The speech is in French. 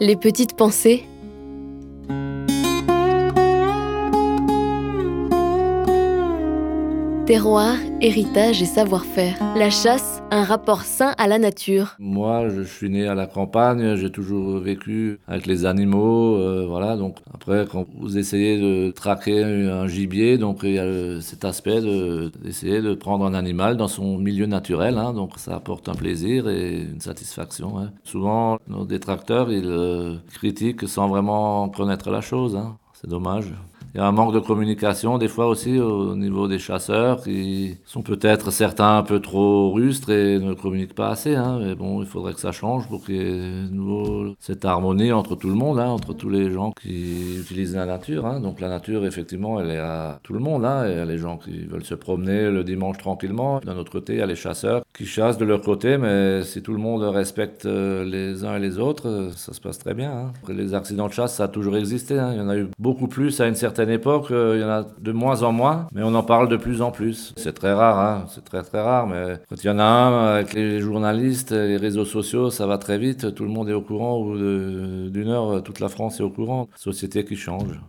Les petites pensées. Terroir, héritage et savoir-faire. La chasse, un rapport sain à la nature. Moi, je suis né à la campagne, j'ai toujours vécu avec les animaux, euh, voilà. Donc après, quand vous essayez de traquer un gibier, donc il y a cet aspect d'essayer de, prendre un animal dans son milieu naturel, hein. donc ça apporte un plaisir et une satisfaction. Hein. Souvent, nos détracteurs, ils euh, critiquent sans vraiment connaître la chose. Hein. C'est dommage. Il y a un manque de communication des fois aussi au niveau des chasseurs qui sont peut-être certains un peu trop rustres et ne communiquent pas assez. Hein. Mais bon, il faudrait que ça change pour qu'il y ait nouveau cette harmonie entre tout le monde, hein, entre tous les gens qui utilisent la nature. Hein. Donc la nature, effectivement, elle est à tout le monde. Hein. Il y a les gens qui veulent se promener le dimanche tranquillement. D'un autre côté, il y a les chasseurs qui chassent de leur côté, mais si tout le monde respecte euh, les uns et les autres, ça se passe très bien. Hein. Les accidents de chasse, ça a toujours existé. Hein. Il y en a eu beaucoup plus à une certaine époque, euh, il y en a de moins en moins, mais on en parle de plus en plus. C'est très rare, hein, c'est très très rare, mais quand il y en a un avec les journalistes, les réseaux sociaux, ça va très vite, tout le monde est au courant, ou d'une heure, toute la France est au courant. Société qui change.